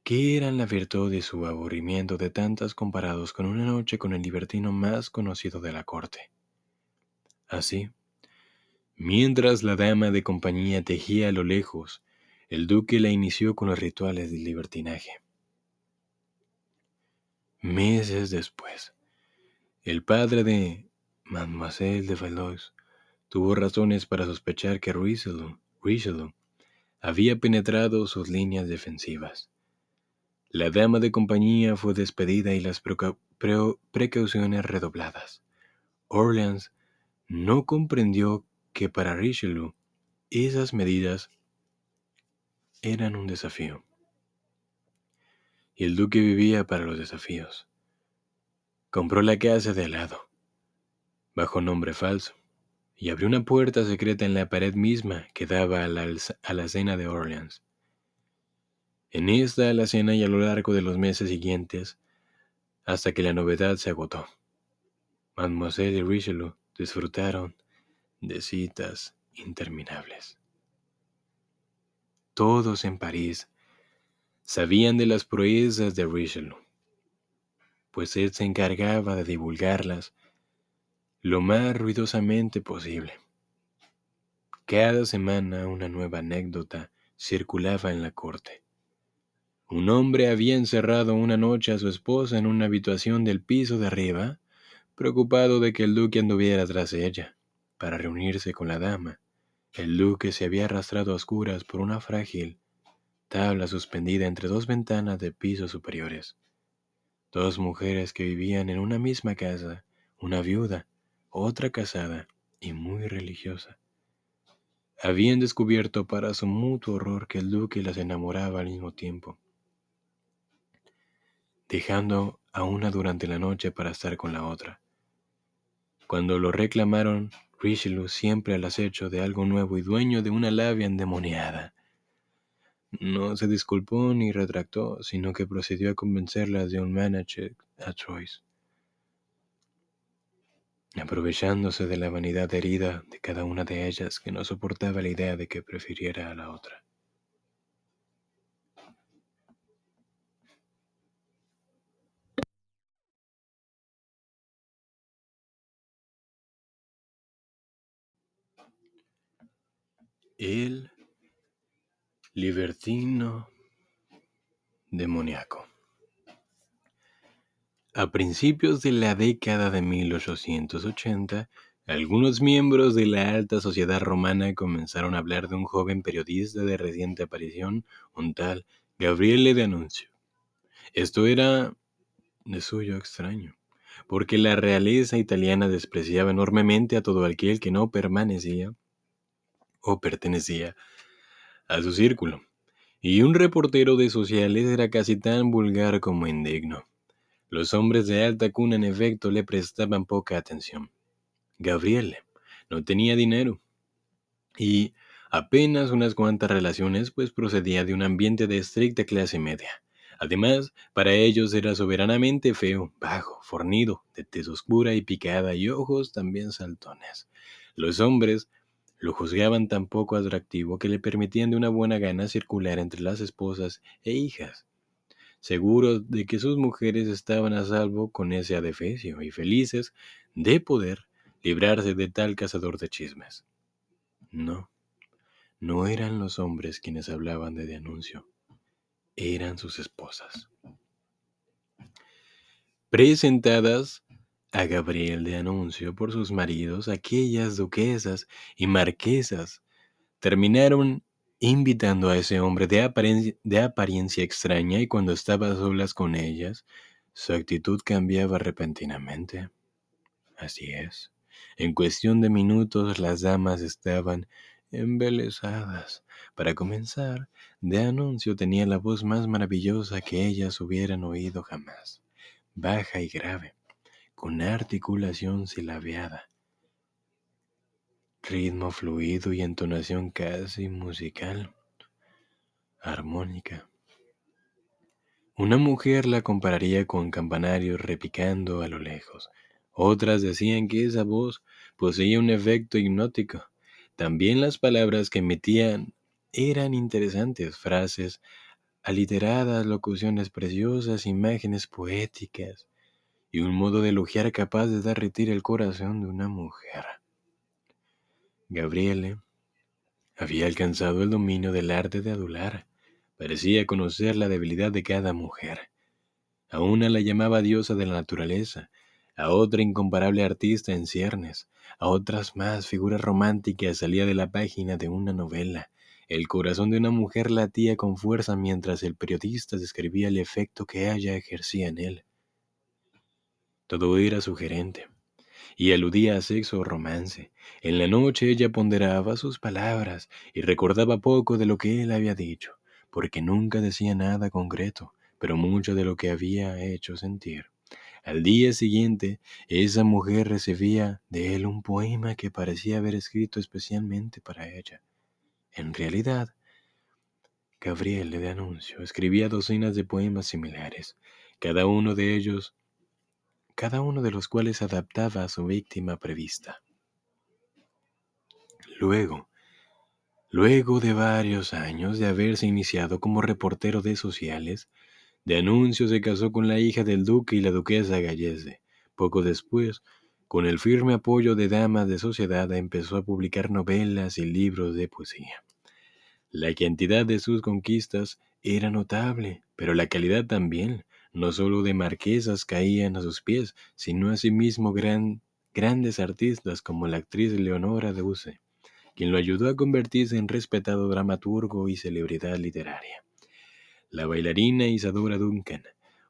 ¿Qué eran la virtud y su aburrimiento de tantas comparados con una noche con el libertino más conocido de la corte? Así, mientras la dama de compañía tejía a lo lejos, el duque la inició con los rituales del libertinaje. Meses después, el padre de Mademoiselle de Valois tuvo razones para sospechar que Richelieu, Richelieu había penetrado sus líneas defensivas. La dama de compañía fue despedida y las precauciones redobladas. Orleans no comprendió que para Richelieu esas medidas eran un desafío. Y el duque vivía para los desafíos. Compró la casa de al lado, bajo nombre falso, y abrió una puerta secreta en la pared misma que daba a la, a la cena de Orleans. En esta alacena y a lo largo de los meses siguientes, hasta que la novedad se agotó. Mademoiselle y Richelieu disfrutaron de citas interminables. Todos en París sabían de las proezas de Richelieu, pues él se encargaba de divulgarlas lo más ruidosamente posible. Cada semana una nueva anécdota circulaba en la corte. Un hombre había encerrado una noche a su esposa en una habitación del piso de arriba, preocupado de que el duque anduviera tras ella, para reunirse con la dama. El duque se había arrastrado a oscuras por una frágil tabla suspendida entre dos ventanas de pisos superiores. Dos mujeres que vivían en una misma casa, una viuda, otra casada y muy religiosa. Habían descubierto para su mutuo horror que el duque las enamoraba al mismo tiempo, dejando a una durante la noche para estar con la otra. Cuando lo reclamaron, Richelieu, siempre al acecho de algo nuevo y dueño de una labia endemoniada, no se disculpó ni retractó, sino que procedió a convencerlas de un manager a Troyes, aprovechándose de la vanidad herida de cada una de ellas que no soportaba la idea de que prefiriera a la otra. El libertino demoníaco. A principios de la década de 1880, algunos miembros de la alta sociedad romana comenzaron a hablar de un joven periodista de reciente aparición, un tal Gabriele de. Esto era de suyo extraño, porque la realeza italiana despreciaba enormemente a todo aquel que no permanecía o pertenecía a su círculo, y un reportero de sociales era casi tan vulgar como indigno. Los hombres de alta cuna en efecto le prestaban poca atención. Gabriele no tenía dinero y apenas unas cuantas relaciones, pues procedía de un ambiente de estricta clase media. Además, para ellos era soberanamente feo, bajo, fornido, de tez oscura y picada y ojos también saltones. Los hombres lo juzgaban tan poco atractivo que le permitían de una buena gana circular entre las esposas e hijas, seguros de que sus mujeres estaban a salvo con ese adefesio y felices de poder librarse de tal cazador de chismes. No, no eran los hombres quienes hablaban de anuncio, eran sus esposas. Presentadas a Gabriel de Anuncio por sus maridos, aquellas duquesas y marquesas terminaron invitando a ese hombre de apariencia, de apariencia extraña y cuando estaba a solas con ellas, su actitud cambiaba repentinamente. Así es. En cuestión de minutos las damas estaban embelesadas. Para comenzar, de anuncio tenía la voz más maravillosa que ellas hubieran oído jamás, baja y grave, con articulación silabeada, ritmo fluido y entonación casi musical, armónica. Una mujer la compararía con campanarios repicando a lo lejos. Otras decían que esa voz poseía un efecto hipnótico. También las palabras que emitían eran interesantes, frases aliteradas, locuciones preciosas, imágenes poéticas y un modo de elogiar capaz de derretir el corazón de una mujer. Gabriele había alcanzado el dominio del arte de adular. Parecía conocer la debilidad de cada mujer. A una la llamaba diosa de la naturaleza, a otra incomparable artista en ciernes, a otras más figuras románticas salía de la página de una novela. El corazón de una mujer latía con fuerza mientras el periodista describía el efecto que ella ejercía en él. Todo era sugerente y aludía a sexo o romance. En la noche ella ponderaba sus palabras y recordaba poco de lo que él había dicho, porque nunca decía nada concreto, pero mucho de lo que había hecho sentir. Al día siguiente, esa mujer recibía de él un poema que parecía haber escrito especialmente para ella. En realidad, Gabriele de Anuncio escribía docenas de poemas similares, cada uno de ellos, cada uno de los cuales adaptaba a su víctima prevista. Luego, luego de varios años de haberse iniciado como reportero de sociales, de Anuncio se casó con la hija del duque y la duquesa Gallese. Poco después, con el firme apoyo de damas de sociedad, empezó a publicar novelas y libros de poesía. La cantidad de sus conquistas era notable, pero la calidad también. No solo de marquesas caían a sus pies, sino asimismo gran, grandes artistas como la actriz Leonora Duse, quien lo ayudó a convertirse en respetado dramaturgo y celebridad literaria. La bailarina Isadora Duncan,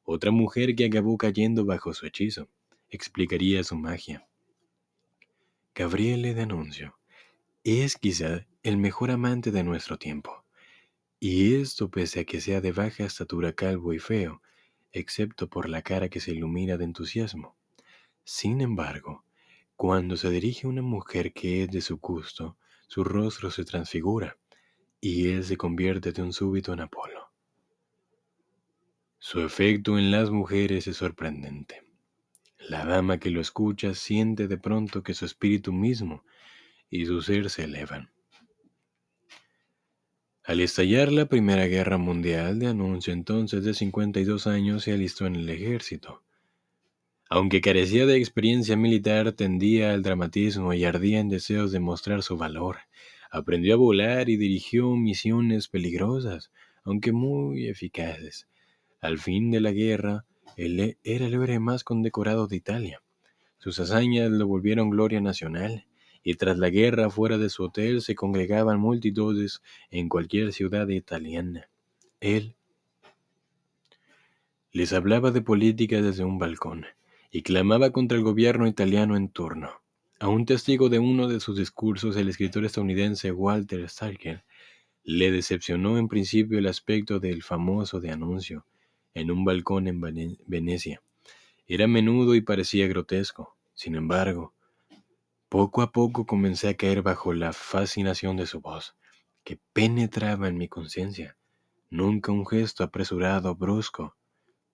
otra mujer que acabó cayendo bajo su hechizo, explicaría su magia. Gabriele de Anuncio es quizá el mejor amante de nuestro tiempo. Y esto pese a que sea de baja estatura calvo y feo, excepto por la cara que se ilumina de entusiasmo. Sin embargo, cuando se dirige a una mujer que es de su gusto, su rostro se transfigura y él se convierte de un súbito en Apolo. Su efecto en las mujeres es sorprendente. La dama que lo escucha siente de pronto que su espíritu mismo y su ser se elevan. Al estallar la Primera Guerra Mundial, de anuncio entonces de 52 años, se alistó en el ejército. Aunque carecía de experiencia militar, tendía al dramatismo y ardía en deseos de mostrar su valor. Aprendió a volar y dirigió misiones peligrosas, aunque muy eficaces. Al fin de la guerra, él era el héroe más condecorado de Italia. Sus hazañas lo volvieron gloria nacional y tras la guerra fuera de su hotel se congregaban multitudes en cualquier ciudad italiana. Él les hablaba de política desde un balcón y clamaba contra el gobierno italiano en turno. A un testigo de uno de sus discursos, el escritor estadounidense Walter Starkel le decepcionó en principio el aspecto del famoso de anuncio en un balcón en Venecia. Era menudo y parecía grotesco. Sin embargo, poco a poco comencé a caer bajo la fascinación de su voz, que penetraba en mi conciencia. Nunca un gesto apresurado, brusco,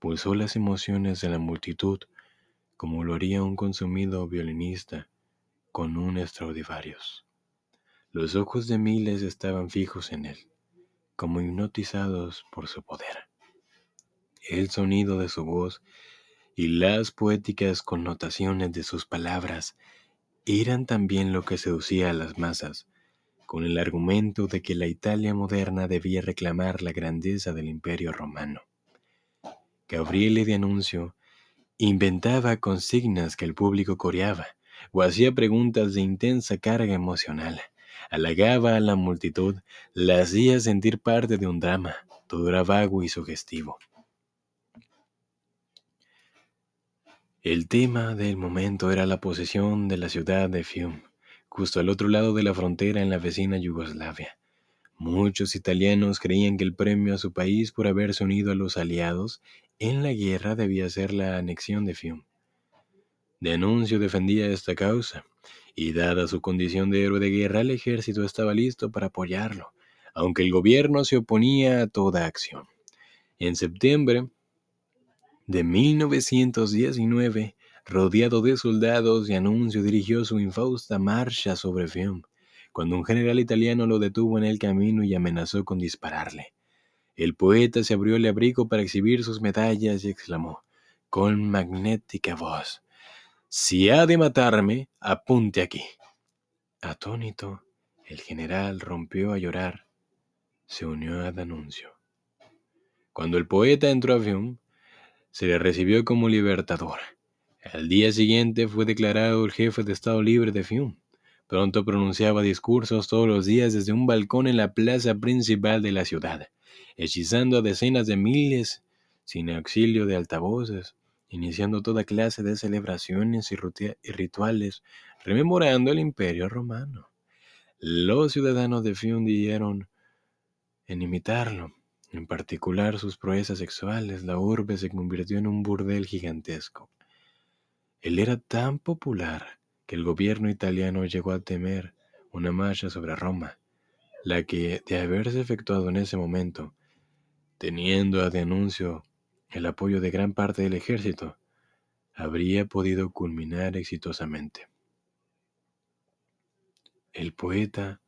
pulsó las emociones de la multitud, como lo haría un consumido violinista con un extraordinarios. Los ojos de miles estaban fijos en él, como hipnotizados por su poder. El sonido de su voz y las poéticas connotaciones de sus palabras eran también lo que seducía a las masas, con el argumento de que la Italia moderna debía reclamar la grandeza del imperio romano. Gabriele de Anuncio inventaba consignas que el público coreaba o hacía preguntas de intensa carga emocional. Halagaba a la multitud, la hacía sentir parte de un drama, todo era vago y sugestivo. El tema del momento era la posesión de la ciudad de Fiume, justo al otro lado de la frontera en la vecina Yugoslavia. Muchos italianos creían que el premio a su país por haberse unido a los aliados en la guerra debía ser la anexión de Fiume. De Anuncio defendía esta causa, y dada su condición de héroe de guerra, el ejército estaba listo para apoyarlo, aunque el gobierno se oponía a toda acción. En septiembre de 1919, rodeado de soldados y Anuncio dirigió su infausta marcha sobre Fiume, cuando un general italiano lo detuvo en el camino y amenazó con dispararle. El poeta se abrió el abrigo para exhibir sus medallas y exclamó, con magnética voz, Si ha de matarme, apunte aquí. Atónito, el general rompió a llorar, se unió a Danuncio. Cuando el poeta entró a Fiume, se le recibió como libertador. Al día siguiente fue declarado el jefe de Estado Libre de Fiume. Pronto pronunciaba discursos todos los días desde un balcón en la plaza principal de la ciudad, hechizando a decenas de miles sin auxilio de altavoces, iniciando toda clase de celebraciones y, rituales, rememorando el imperio romano. Los ciudadanos de Fiume dieron en imitarlo en particular sus proezas sexuales, la urbe se convirtió en un burdel gigantesco. Él era tan popular que el gobierno italiano llegó a temer una marcha sobre Roma. la que, de haberse efectuado en ese momento, teniendo a denuncio el apoyo de gran parte del ejército, habría podido culminar exitosamente. El poeta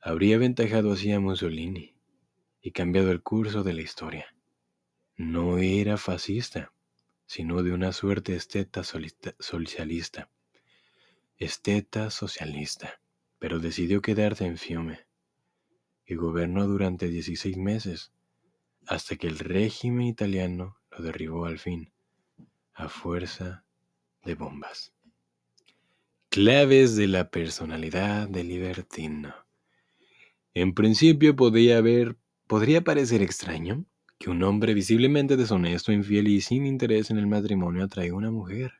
habría aventajado así a Mussolini y cambiado el curso de la historia. No era fascista, sino de una suerte esteta socialista. Esteta socialista, pero decidió quedarse en Fiume y gobernó durante 16 meses hasta que el régimen italiano lo derribó al fin a fuerza de bombas. Claves de la personalidad del libertino. En principio podría haber, podría parecer extraño que un hombre visiblemente deshonesto, infiel y sin interés en el matrimonio atraiga a una mujer.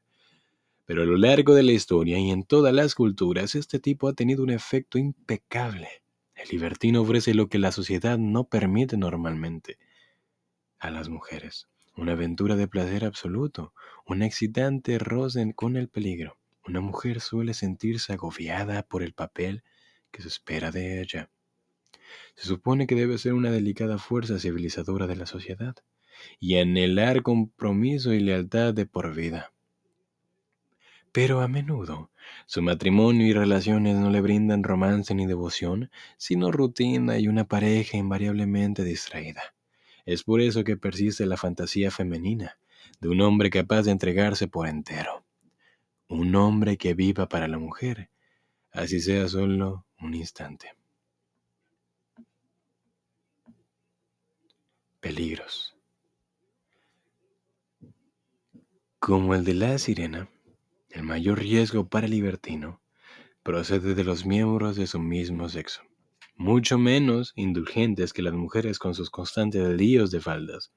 Pero a lo largo de la historia y en todas las culturas, este tipo ha tenido un efecto impecable. El libertino ofrece lo que la sociedad no permite normalmente a las mujeres una aventura de placer absoluto, un excitante roce con el peligro. Una mujer suele sentirse agobiada por el papel que se espera de ella. Se supone que debe ser una delicada fuerza civilizadora de la sociedad y anhelar compromiso y lealtad de por vida. Pero a menudo su matrimonio y relaciones no le brindan romance ni devoción, sino rutina y una pareja invariablemente distraída. Es por eso que persiste la fantasía femenina de un hombre capaz de entregarse por entero. Un hombre que viva para la mujer, así sea solo un instante. Peligros. Como el de la sirena, el mayor riesgo para el libertino procede de los miembros de su mismo sexo mucho menos indulgentes que las mujeres con sus constantes líos de faldas.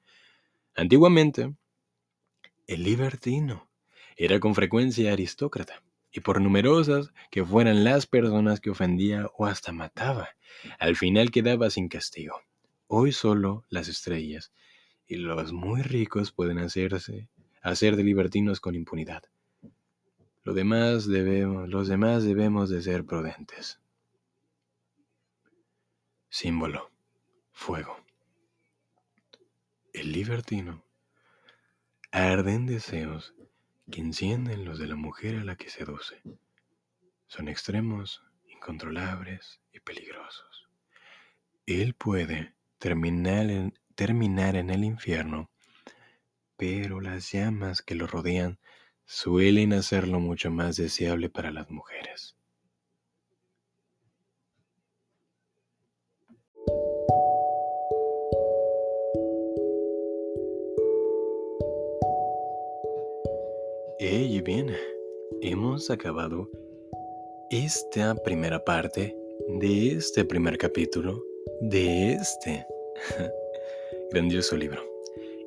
Antiguamente, el libertino era con frecuencia aristócrata, y por numerosas que fueran las personas que ofendía o hasta mataba, al final quedaba sin castigo. Hoy solo las estrellas y los muy ricos pueden hacerse hacer de libertinos con impunidad. Lo demás debemos, los demás debemos de ser prudentes. Símbolo. Fuego. El libertino. Arden deseos que encienden los de la mujer a la que seduce. Son extremos, incontrolables y peligrosos. Él puede terminar en, terminar en el infierno, pero las llamas que lo rodean suelen hacerlo mucho más deseable para las mujeres. Y bien, hemos acabado esta primera parte de este primer capítulo de este (laughs) grandioso libro,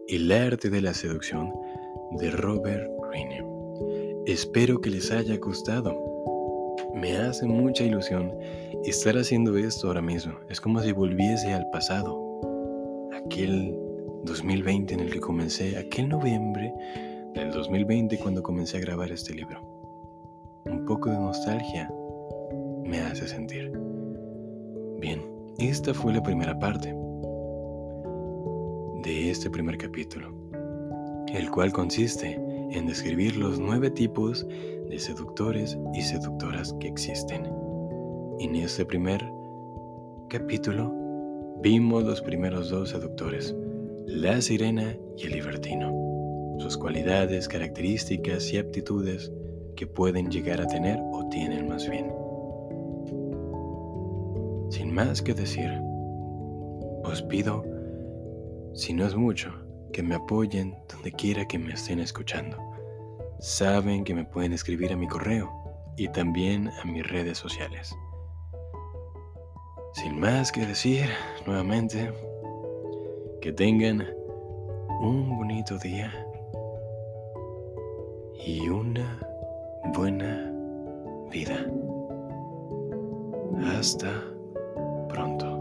El arte de la seducción de Robert Greene. Espero que les haya gustado. Me hace mucha ilusión estar haciendo esto ahora mismo. Es como si volviese al pasado, aquel 2020 en el que comencé, aquel noviembre del 2020 cuando comencé a grabar este libro. Un poco de nostalgia me hace sentir. Bien, esta fue la primera parte este primer capítulo, el cual consiste en describir los nueve tipos de seductores y seductoras que existen. En este primer capítulo vimos los primeros dos seductores, la sirena y el libertino sus cualidades, características y aptitudes que pueden llegar a tener o tienen más bien. Sin más que decir, os pido, si no es mucho, que me apoyen donde quiera que me estén escuchando. Saben que me pueden escribir a mi correo y también a mis redes sociales. Sin más que decir, nuevamente, que tengan un bonito día y una buena vida. Hasta pronto.